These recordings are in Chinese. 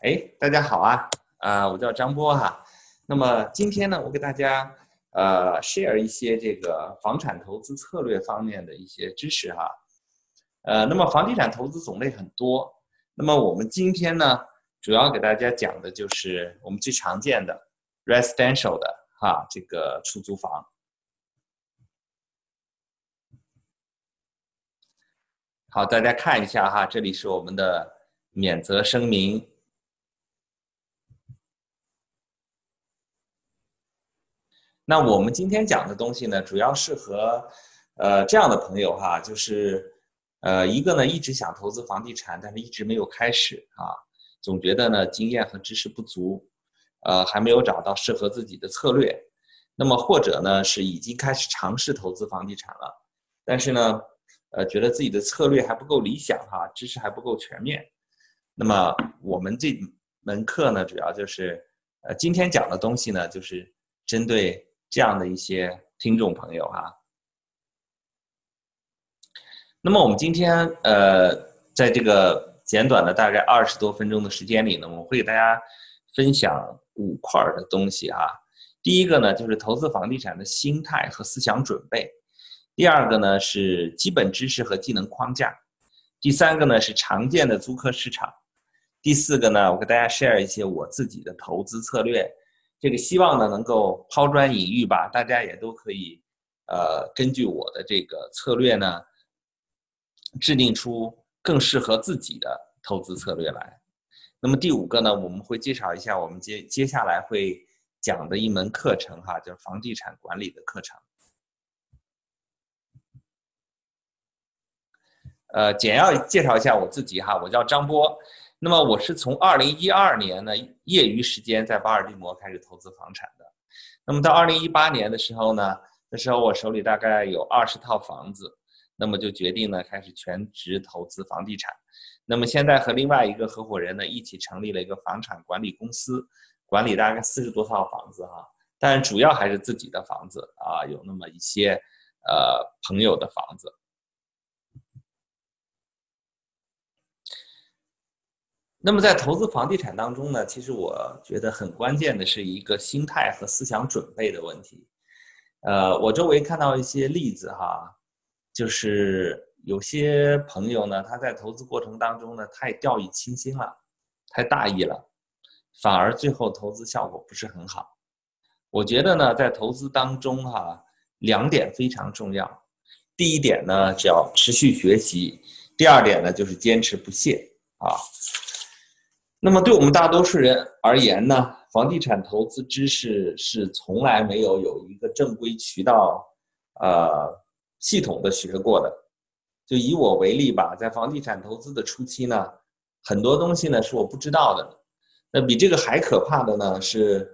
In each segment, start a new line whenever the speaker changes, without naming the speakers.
哎，大家好啊，啊，我叫张波哈。那么今天呢，我给大家呃 share 一些这个房产投资策略方面的一些知识哈。呃，那么房地产投资种类很多，那么我们今天呢，主要给大家讲的就是我们最常见的 residential 的哈这个出租房。好，大家看一下哈，这里是我们的免责声明。那我们今天讲的东西呢，主要适合，呃，这样的朋友哈，就是，呃，一个呢一直想投资房地产，但是一直没有开始啊，总觉得呢经验和知识不足，呃，还没有找到适合自己的策略，那么或者呢是已经开始尝试投资房地产了，但是呢，呃，觉得自己的策略还不够理想哈，知识还不够全面，那么我们这门课呢，主要就是，呃，今天讲的东西呢，就是针对。这样的一些听众朋友哈，那么我们今天呃，在这个简短的大概二十多分钟的时间里呢，我会给大家分享五块的东西哈。第一个呢，就是投资房地产的心态和思想准备；第二个呢，是基本知识和技能框架；第三个呢，是常见的租客市场；第四个呢，我给大家 share 一些我自己的投资策略。这个希望呢能够抛砖引玉吧，大家也都可以，呃，根据我的这个策略呢，制定出更适合自己的投资策略来。那么第五个呢，我们会介绍一下我们接接下来会讲的一门课程哈，就是房地产管理的课程。呃，简要介绍一下我自己哈，我叫张波。那么我是从二零一二年呢业余时间在巴尔的摩开始投资房产的，那么到二零一八年的时候呢，那时候我手里大概有二十套房子，那么就决定呢开始全职投资房地产。那么现在和另外一个合伙人呢一起成立了一个房产管理公司，管理大概四十多套房子哈，但主要还是自己的房子啊，有那么一些呃朋友的房子。那么在投资房地产当中呢，其实我觉得很关键的是一个心态和思想准备的问题。呃，我周围看到一些例子哈，就是有些朋友呢，他在投资过程当中呢，太掉以轻心了，太大意了，反而最后投资效果不是很好。我觉得呢，在投资当中哈，两点非常重要。第一点呢，只要持续学习；第二点呢，就是坚持不懈啊。那么对我们大多数人而言呢，房地产投资知识是从来没有有一个正规渠道，呃，系统的学过的。就以我为例吧，在房地产投资的初期呢，很多东西呢是我不知道的。那比这个还可怕的呢是，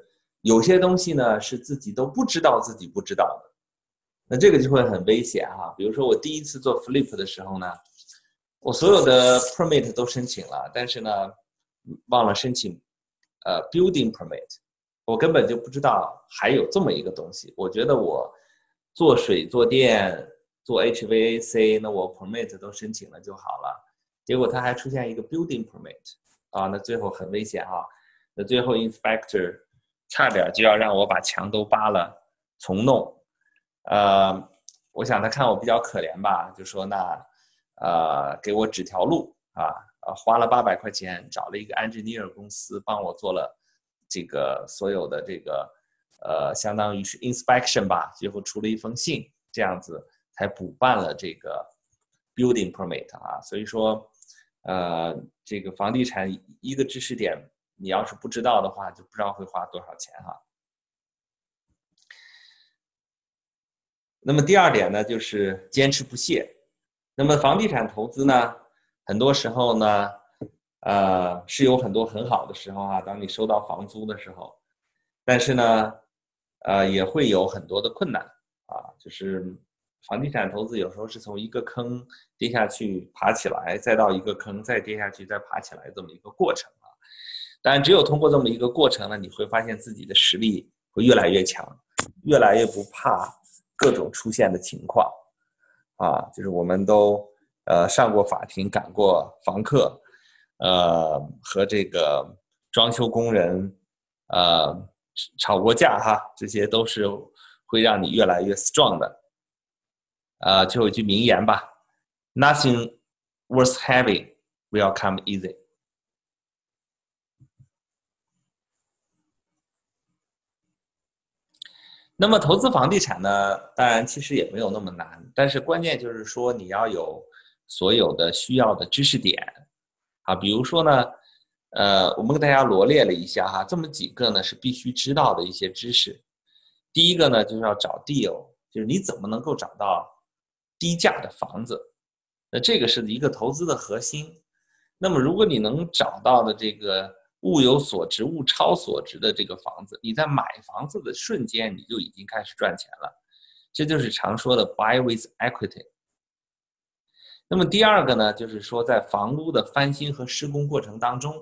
有些东西呢是自己都不知道自己不知道的。那这个就会很危险哈。比如说我第一次做 flip 的时候呢，我所有的 permit 都申请了，但是呢。忘了申请，呃，building permit，我根本就不知道还有这么一个东西。我觉得我做水、做电、做 HVAC，那我 permit 都申请了就好了。结果他还出现一个 building permit，啊，那最后很危险啊。那最后 inspector 差点就要让我把墙都扒了重弄。呃，我想他看我比较可怜吧，就说那，呃，给我指条路啊。啊，花了八百块钱找了一个 engineer 公司帮我做了这个所有的这个呃，相当于是 inspection 吧，最后出了一封信，这样子才补办了这个 building permit 啊。所以说，呃，这个房地产一个知识点，你要是不知道的话，就不知道会花多少钱哈。那么第二点呢，就是坚持不懈。那么房地产投资呢？很多时候呢，呃，是有很多很好的时候啊。当你收到房租的时候，但是呢，呃，也会有很多的困难啊。就是房地产投资有时候是从一个坑跌下去爬起来，再到一个坑再跌下去再爬起来这么一个过程啊。当然，只有通过这么一个过程呢，你会发现自己的实力会越来越强，越来越不怕各种出现的情况啊。就是我们都。呃，上过法庭，赶过房客，呃，和这个装修工人，呃，吵过架哈，这些都是会让你越来越 strong 的。呃，就有一句名言吧：“Nothing worth having will come easy。”那么投资房地产呢？当然，其实也没有那么难，但是关键就是说你要有所有的需要的知识点啊，比如说呢，呃，我们给大家罗列了一下哈，这么几个呢是必须知道的一些知识。第一个呢就是要找 deal，就是你怎么能够找到低价的房子？那这个是一个投资的核心。那么如果你能找到的这个。物有所值，物超所值的这个房子，你在买房子的瞬间，你就已经开始赚钱了，这就是常说的 buy with equity。那么第二个呢，就是说在房屋的翻新和施工过程当中，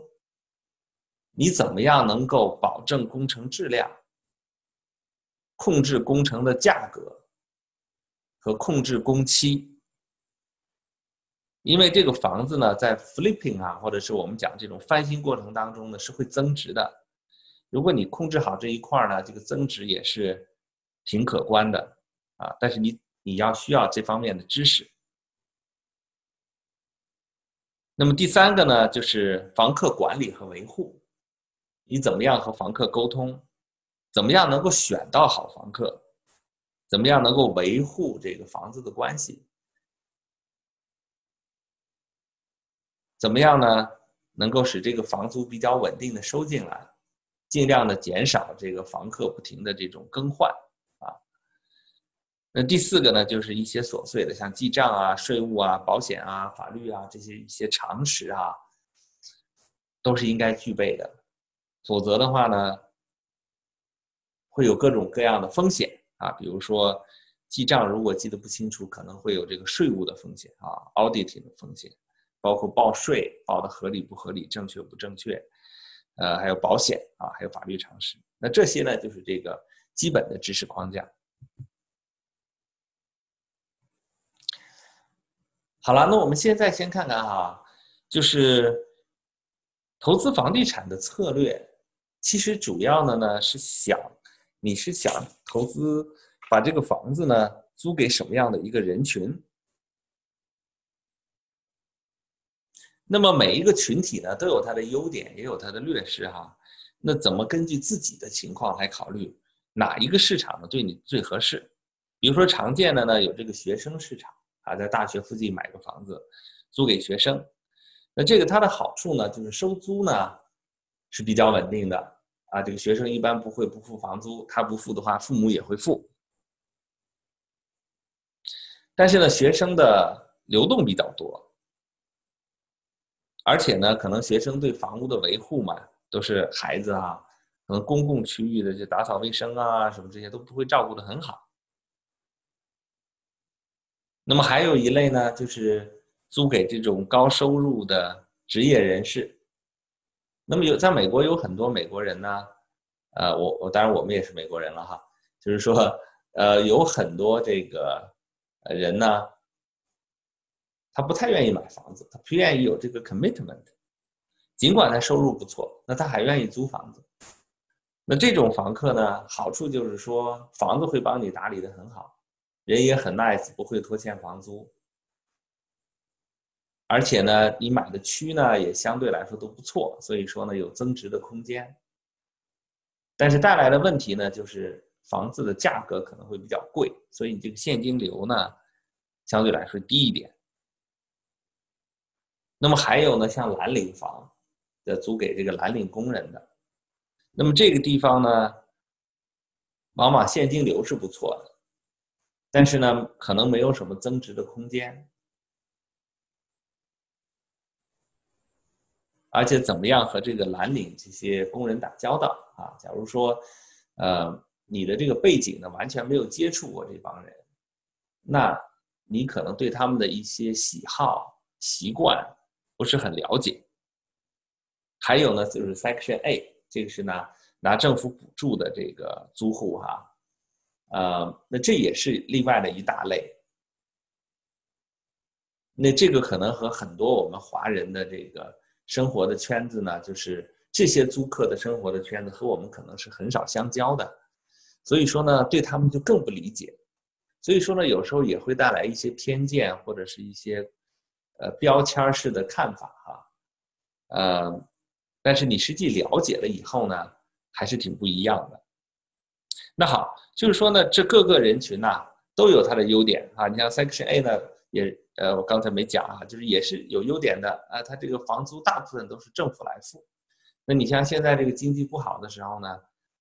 你怎么样能够保证工程质量，控制工程的价格和控制工期。因为这个房子呢，在 flipping 啊，或者是我们讲这种翻新过程当中呢，是会增值的。如果你控制好这一块呢，这个增值也是挺可观的啊。但是你你要需要这方面的知识。那么第三个呢，就是房客管理和维护，你怎么样和房客沟通？怎么样能够选到好房客？怎么样能够维护这个房子的关系？怎么样呢？能够使这个房租比较稳定的收进来，尽量的减少这个房客不停的这种更换。那第四个呢，就是一些琐碎的，像记账啊、税务啊、保险啊、法律啊这些一些常识啊，都是应该具备的。否则的话呢，会有各种各样的风险啊，比如说记账如果记得不清楚，可能会有这个税务的风险啊，auditing 的风险。包括报税报的合理不合理、正确不正确，呃，还有保险啊，还有法律常识。那这些呢，就是这个基本的知识框架。好了，那我们现在先看看哈，就是投资房地产的策略，其实主要的呢是想，你是想投资把这个房子呢租给什么样的一个人群？那么每一个群体呢，都有它的优点，也有它的劣势哈。那怎么根据自己的情况来考虑哪一个市场呢对你最合适？比如说常见的呢，有这个学生市场啊，在大学附近买个房子租给学生。那这个它的好处呢，就是收租呢是比较稳定的啊。这个学生一般不会不付房租，他不付的话，父母也会付。但是呢，学生的流动比较多。而且呢，可能学生对房屋的维护嘛，都是孩子啊，可能公共区域的就打扫卫生啊，什么这些都不会照顾的很好。那么还有一类呢，就是租给这种高收入的职业人士。那么有在美国有很多美国人呢，呃，我我当然我们也是美国人了哈，就是说，呃，有很多这个人呢。他不太愿意买房子，他不愿意有这个 commitment，尽管他收入不错，那他还愿意租房子。那这种房客呢，好处就是说房子会帮你打理的很好，人也很 nice，不会拖欠房租。而且呢，你买的区呢也相对来说都不错，所以说呢有增值的空间。但是带来的问题呢，就是房子的价格可能会比较贵，所以你这个现金流呢相对来说低一点。那么还有呢，像蓝领房，的租给这个蓝领工人的，那么这个地方呢，往往现金流是不错的，但是呢，可能没有什么增值的空间，而且怎么样和这个蓝领这些工人打交道啊？假如说，呃，你的这个背景呢，完全没有接触过这帮人，那你可能对他们的一些喜好、习惯。不是很了解，还有呢，就是 Section A，这个是呢拿政府补助的这个租户哈，呃，那这也是另外的一大类。那这个可能和很多我们华人的这个生活的圈子呢，就是这些租客的生活的圈子和我们可能是很少相交的，所以说呢，对他们就更不理解。所以说呢，有时候也会带来一些偏见或者是一些呃标签式的看法哈，呃，但是你实际了解了以后呢，还是挺不一样的。那好，就是说呢，这各个人群呐都有它的优点啊。你像 Section A 呢，也呃我刚才没讲啊，就是也是有优点的啊，它这个房租大部分都是政府来付。那你像现在这个经济不好的时候呢，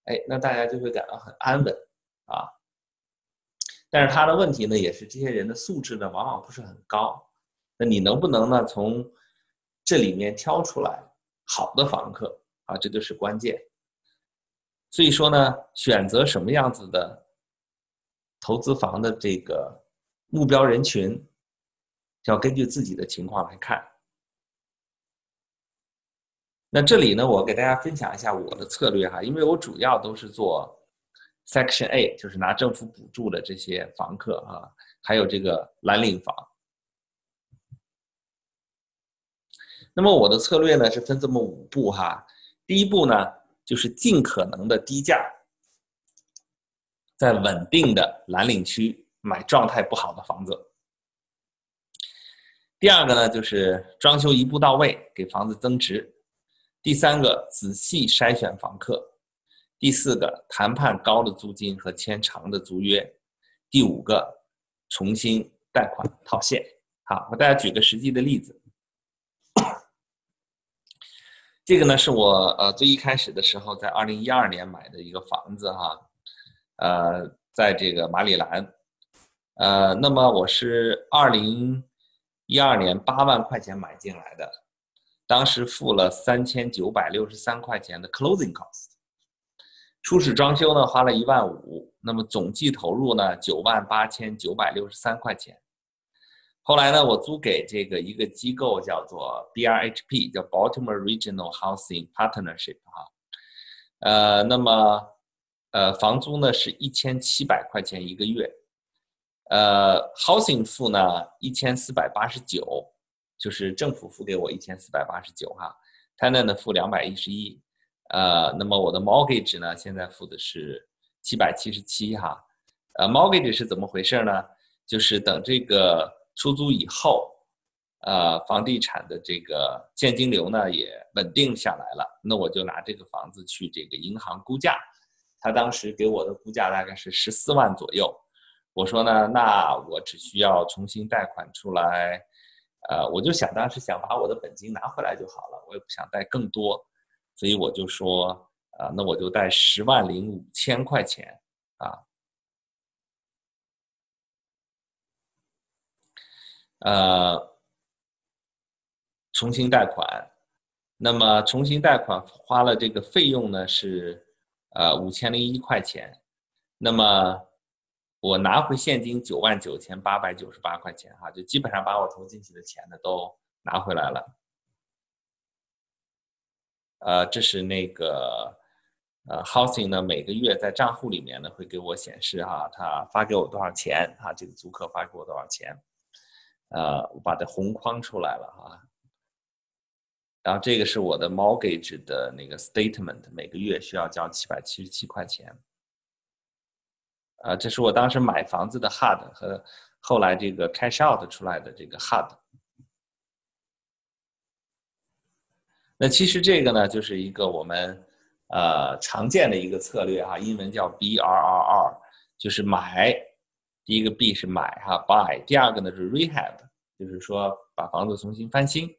哎，那大家就会感到很安稳啊。但是他的问题呢，也是这些人的素质呢，往往不是很高。那你能不能呢，从这里面挑出来好的房客啊？这就是关键。所以说呢，选择什么样子的投资房的这个目标人群，要根据自己的情况来看。那这里呢，我给大家分享一下我的策略哈，因为我主要都是做。Section A 就是拿政府补助的这些房客啊，还有这个蓝领房。那么我的策略呢是分这么五步哈。第一步呢就是尽可能的低价，在稳定的蓝领区买状态不好的房子。第二个呢就是装修一步到位，给房子增值。第三个仔细筛选房客。第四个，谈判高的租金和签长的租约；第五个，重新贷款套现。好，我大家举个实际的例子。这个呢，是我呃最一开始的时候，在二零一二年买的一个房子哈，呃，在这个马里兰，呃，那么我是二零一二年八万块钱买进来的，当时付了三千九百六十三块钱的 closing cost。初始装修呢花了一万五，那么总计投入呢九万八千九百六十三块钱。后来呢，我租给这个一个机构叫做 BRHP，叫 Baltimore Regional Housing Partnership 哈，呃，那么呃房租呢是一千七百块钱一个月，呃，Housing 付呢一千四百八十九，就是政府付给我一千四百八十九哈，Tenant 付两百一十一。呃，那么我的 mortgage 呢，现在付的是七百七十七哈，呃，mortgage 是怎么回事呢？就是等这个出租以后，呃，房地产的这个现金流呢也稳定下来了，那我就拿这个房子去这个银行估价，他当时给我的估价大概是十四万左右，我说呢，那我只需要重新贷款出来，呃，我就想当时想把我的本金拿回来就好了，我也不想贷更多。所以我就说，啊，那我就贷十万零五千块钱，啊，呃，重新贷款，那么重新贷款花了这个费用呢是，呃，五千零一块钱，那么我拿回现金九万九千八百九十八块钱，哈，就基本上把我投进去的钱呢都拿回来了。呃，这是那个呃，housing 呢，每个月在账户里面呢会给我显示哈，他发给我多少钱哈，这个租客发给我多少钱，呃，我把它红框出来了哈。然后这个是我的 mortgage 的那个 statement，每个月需要交七百七十七块钱。啊，这是我当时买房子的 HUD 和后来这个 cash out 出来的这个 HUD。那其实这个呢，就是一个我们呃常见的一个策略哈，英文叫 B R R R，就是买。第一个 B 是买哈，buy。第二个呢是 rehab，就是说把房子重新翻新。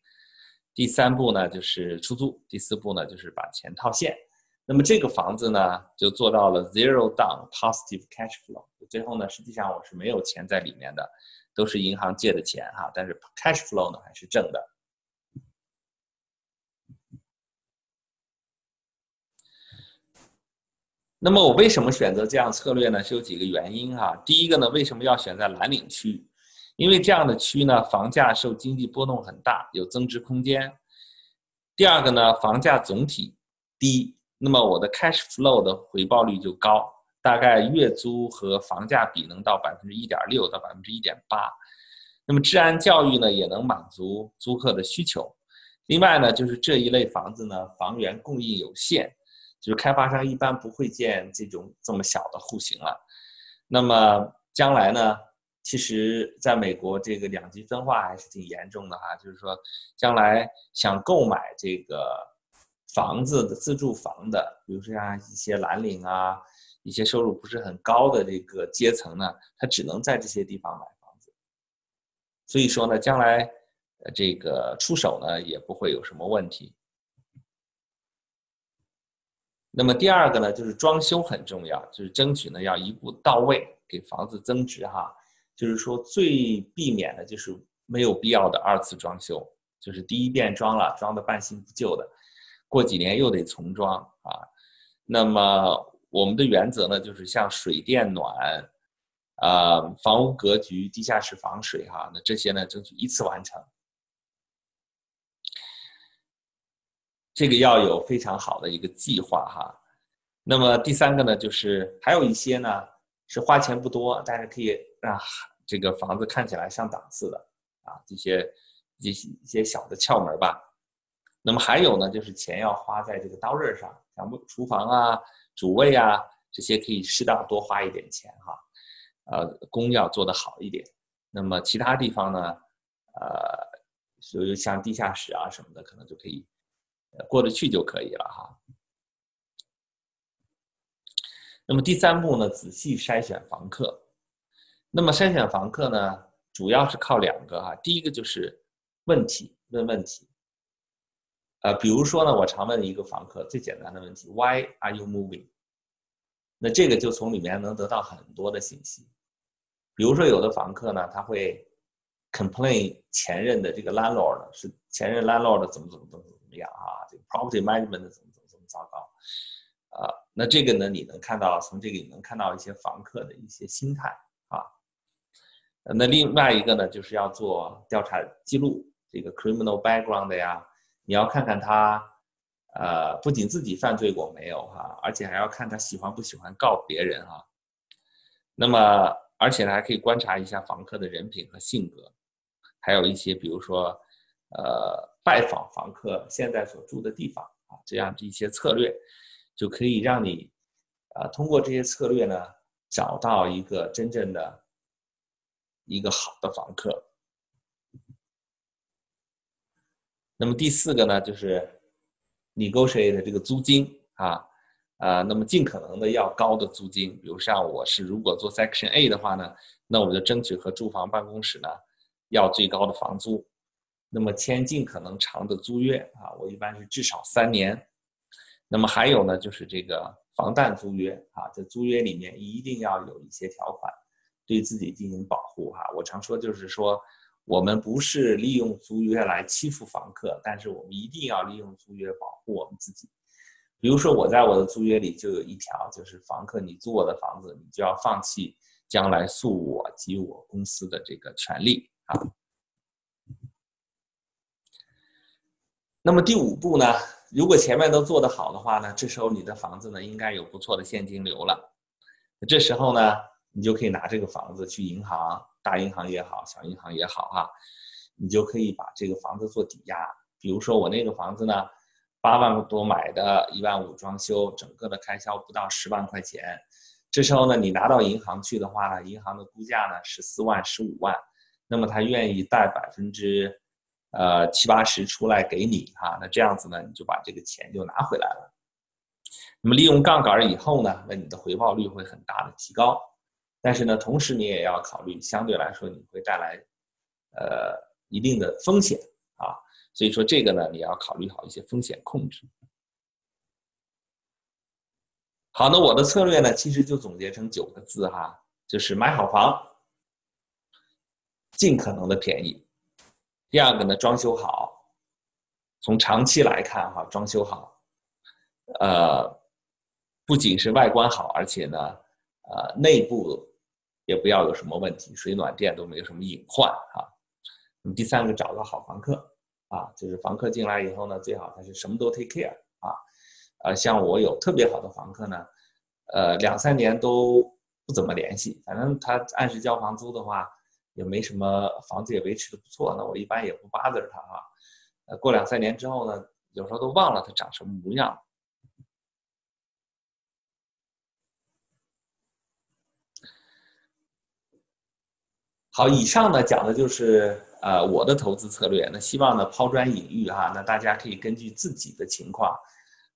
第三步呢就是出租。第四步呢就是把钱套现。那么这个房子呢就做到了 zero down positive cash flow。最后呢，实际上我是没有钱在里面的，都是银行借的钱哈，但是 cash flow 呢还是正的。那么我为什么选择这样策略呢？是有几个原因哈。第一个呢，为什么要选在蓝领区？因为这样的区呢，房价受经济波动很大，有增值空间。第二个呢，房价总体低，那么我的 cash flow 的回报率就高，大概月租和房价比能到百分之一点六到百分之一点八。那么治安教育呢，也能满足租客的需求。另外呢，就是这一类房子呢，房源供应有限，就是开发商一般不会建这种这么小的户型了。那么将来呢，其实在美国这个两极分化还是挺严重的哈，就是说将来想购买这个房子的自住房的，比如说像一些蓝领啊，一些收入不是很高的这个阶层呢，他只能在这些地方买房子。所以说呢，将来。这个出手呢也不会有什么问题。那么第二个呢，就是装修很重要，就是争取呢要一步到位，给房子增值哈。就是说最避免的就是没有必要的二次装修，就是第一遍装了，装的半新不旧的，过几年又得重装啊。那么我们的原则呢，就是像水电暖，啊，房屋格局、地下室防水哈，那这些呢争取一次完成。这个要有非常好的一个计划哈，那么第三个呢，就是还有一些呢是花钱不多，但是可以让这个房子看起来上档次的啊，这些一些一些小的窍门吧。那么还有呢，就是钱要花在这个刀刃上，像厨房啊、主卫啊这些可以适当多花一点钱哈，呃，工要做得好一点。那么其他地方呢，呃，所以像地下室啊什么的，可能就可以。过得去就可以了哈。那么第三步呢，仔细筛选房客。那么筛选房客呢，主要是靠两个哈。第一个就是问题，问问题。呃，比如说呢，我常问一个房客最简单的问题：Why are you moving？那这个就从里面能得到很多的信息。比如说有的房客呢，他会 complain 前任的这个 landlord 是前任 landlord 怎么怎么怎么么样啊？Property management 怎么怎么怎么糟糕，啊，那这个呢？你能看到从这个你能看到一些房客的一些心态啊。那另外一个呢，就是要做调查记录，这个 criminal background 呀，你要看看他，呃，不仅自己犯罪过没有哈，而且还要看他喜欢不喜欢告别人哈。那么，而且呢，还可以观察一下房客的人品和性格，还有一些比如说，呃。拜访房客现在所住的地方啊，这样的一些策略，就可以让你，啊，通过这些策略呢，找到一个真正的，一个好的房客。那么第四个呢，就是 negotiate 的这个租金啊，啊，那么尽可能的要高的租金。比如像我是如果做 Section A 的话呢，那我就争取和住房办公室呢，要最高的房租。那么签尽可能长的租约啊，我一般是至少三年。那么还有呢，就是这个防弹租约啊，在租约里面一定要有一些条款，对自己进行保护哈。我常说就是说，我们不是利用租约来欺负房客，但是我们一定要利用租约保护我们自己。比如说我在我的租约里就有一条，就是房客你租我的房子，你就要放弃将来诉我及我公司的这个权利啊。那么第五步呢？如果前面都做得好的话呢，这时候你的房子呢应该有不错的现金流了。这时候呢，你就可以拿这个房子去银行，大银行也好，小银行也好哈，你就可以把这个房子做抵押。比如说我那个房子呢，八万多买的，一万五装修，整个的开销不到十万块钱。这时候呢，你拿到银行去的话呢，银行的估价呢十四万、十五万，那么他愿意贷百分之。呃，七八十出来给你哈，那这样子呢，你就把这个钱就拿回来了。那么利用杠杆以后呢，那你的回报率会很大的提高。但是呢，同时你也要考虑，相对来说你会带来呃一定的风险啊。所以说这个呢，你要考虑好一些风险控制。好，那我的策略呢，其实就总结成九个字哈，就是买好房，尽可能的便宜。第二个呢，装修好，从长期来看哈，装修好，呃，不仅是外观好，而且呢，呃，内部也不要有什么问题，水暖电都没有什么隐患哈。那么第三个，找个好房客啊，就是房客进来以后呢，最好他是什么都 take care 啊，呃，像我有特别好的房客呢，呃，两三年都不怎么联系，反正他按时交房租的话。也没什么，房子也维持的不错，那我一般也不巴着他啊。呃，过两三年之后呢，有时候都忘了它长什么模样。好，以上呢讲的就是呃我的投资策略。那希望呢抛砖引玉哈，那大家可以根据自己的情况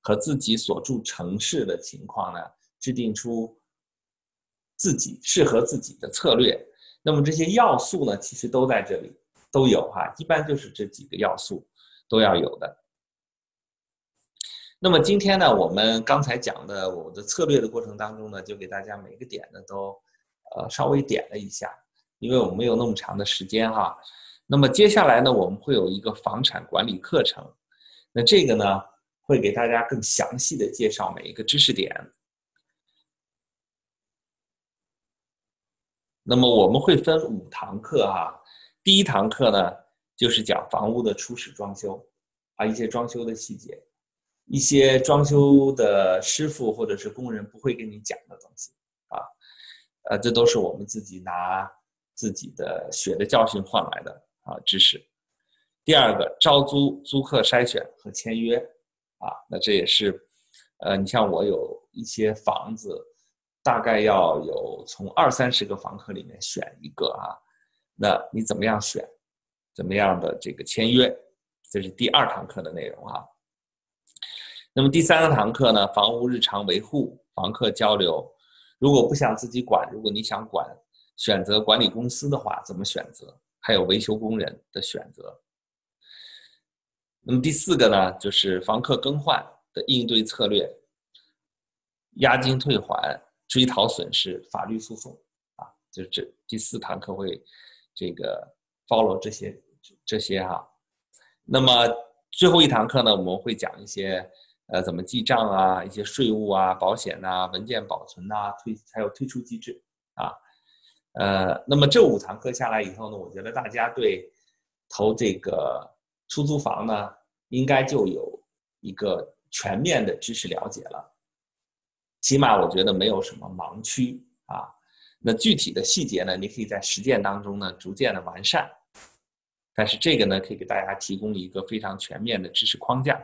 和自己所住城市的情况呢，制定出自己适合自己的策略。那么这些要素呢，其实都在这里都有哈，一般就是这几个要素都要有的。那么今天呢，我们刚才讲的我的策略的过程当中呢，就给大家每个点呢都呃稍微点了一下。因为我们没有那么长的时间哈，那么接下来呢，我们会有一个房产管理课程，那这个呢，会给大家更详细的介绍每一个知识点。那么我们会分五堂课哈，第一堂课呢，就是讲房屋的初始装修，啊一些装修的细节，一些装修的师傅或者是工人不会跟你讲的东西啊，呃，这都是我们自己拿。自己的血的教训换来的啊知识。第二个，招租租客筛选和签约，啊，那这也是，呃，你像我有一些房子，大概要有从二三十个房客里面选一个啊，那你怎么样选？怎么样的这个签约？这是第二堂课的内容啊。那么第三个堂课呢，房屋日常维护、房客交流。如果不想自己管，如果你想管。选择管理公司的话，怎么选择？还有维修工人的选择。那么第四个呢，就是房客更换的应对策略，押金退还、追讨损失、法律诉讼啊，就这第四堂课会这个 follow 这些这些哈。那么最后一堂课呢，我们会讲一些呃怎么记账啊，一些税务啊、保险呐、文件保存呐、退还有退出机制啊。呃，那么这五堂课下来以后呢，我觉得大家对投这个出租房呢，应该就有一个全面的知识了解了。起码我觉得没有什么盲区啊。那具体的细节呢，你可以在实践当中呢逐渐的完善。但是这个呢，可以给大家提供一个非常全面的知识框架。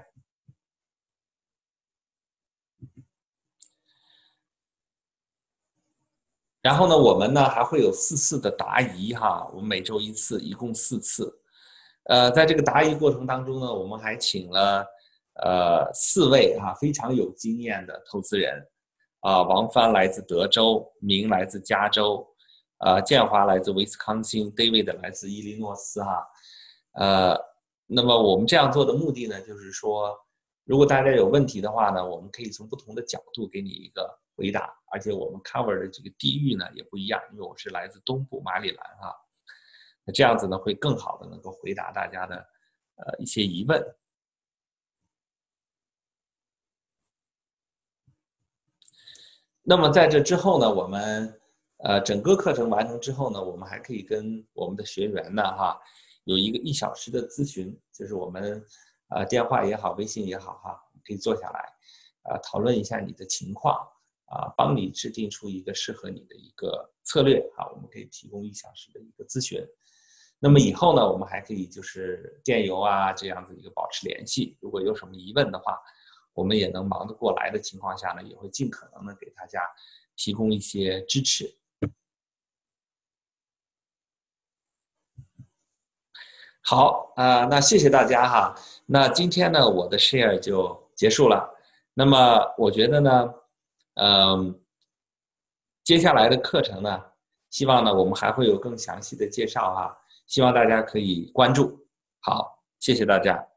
然后呢，我们呢还会有四次的答疑哈，我们每周一次，一共四次。呃，在这个答疑过程当中呢，我们还请了呃四位哈非常有经验的投资人，啊，王帆来自德州，明来自加州，呃，建华来自威斯康星，David 来自伊利诺斯哈。呃，那么我们这样做的目的呢，就是说，如果大家有问题的话呢，我们可以从不同的角度给你一个。回答，而且我们 cover 的这个地域呢也不一样，因为我是来自东部马里兰啊，那这样子呢会更好的能够回答大家的呃一些疑问。那么在这之后呢，我们呃整个课程完成之后呢，我们还可以跟我们的学员呢哈有一个一小时的咨询，就是我们呃电话也好，微信也好哈，可以坐下来啊讨论一下你的情况。啊，帮你制定出一个适合你的一个策略啊，我们可以提供一小时的一个咨询。那么以后呢，我们还可以就是电邮啊这样子一个保持联系。如果有什么疑问的话，我们也能忙得过来的情况下呢，也会尽可能的给大家提供一些支持。好啊，那谢谢大家哈。那今天呢，我的 share 就结束了。那么我觉得呢。嗯，接下来的课程呢，希望呢我们还会有更详细的介绍哈，希望大家可以关注。好，谢谢大家。